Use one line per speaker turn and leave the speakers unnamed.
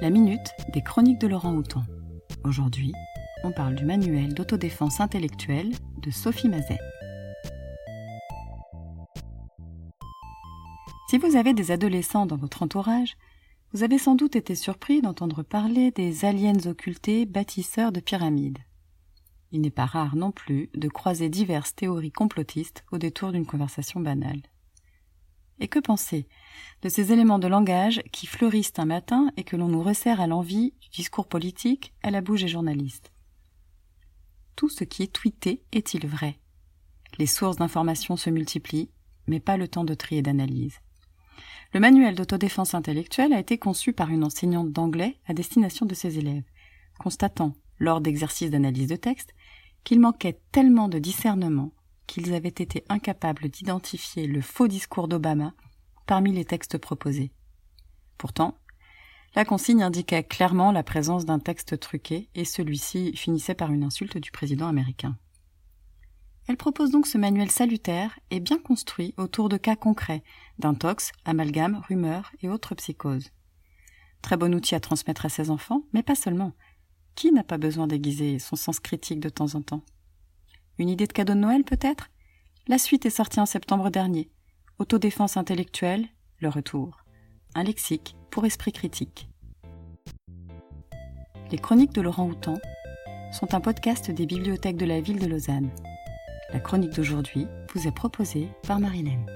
La minute des chroniques de Laurent Houton. Aujourd'hui, on parle du manuel d'autodéfense intellectuelle de Sophie Mazet. Si vous avez des adolescents dans votre entourage, vous avez sans doute été surpris d'entendre parler des aliens occultés bâtisseurs de pyramides. Il n'est pas rare non plus de croiser diverses théories complotistes au détour d'une conversation banale. Et que penser de ces éléments de langage qui fleurissent un matin et que l'on nous resserre à l'envie du discours politique à la bouche des journalistes? Tout ce qui est tweeté est-il vrai? Les sources d'information se multiplient, mais pas le temps de tri et d'analyse. Le manuel d'autodéfense intellectuelle a été conçu par une enseignante d'anglais à destination de ses élèves, constatant, lors d'exercices d'analyse de texte, qu'il manquait tellement de discernement qu'ils avaient été incapables d'identifier le faux discours d'Obama parmi les textes proposés. Pourtant, la consigne indiquait clairement la présence d'un texte truqué et celui-ci finissait par une insulte du président américain. Elle propose donc ce manuel salutaire et bien construit autour de cas concrets d'intox, amalgames, rumeurs et autres psychoses. Très bon outil à transmettre à ses enfants, mais pas seulement. Qui n'a pas besoin d'aiguiser son sens critique de temps en temps? Une idée de cadeau de Noël peut-être? La suite est sortie en septembre dernier. Autodéfense intellectuelle, le retour. Un lexique pour esprit critique. Les chroniques de Laurent Houtan sont un podcast des bibliothèques de la ville de Lausanne. La chronique d'aujourd'hui vous est proposée par Marilène.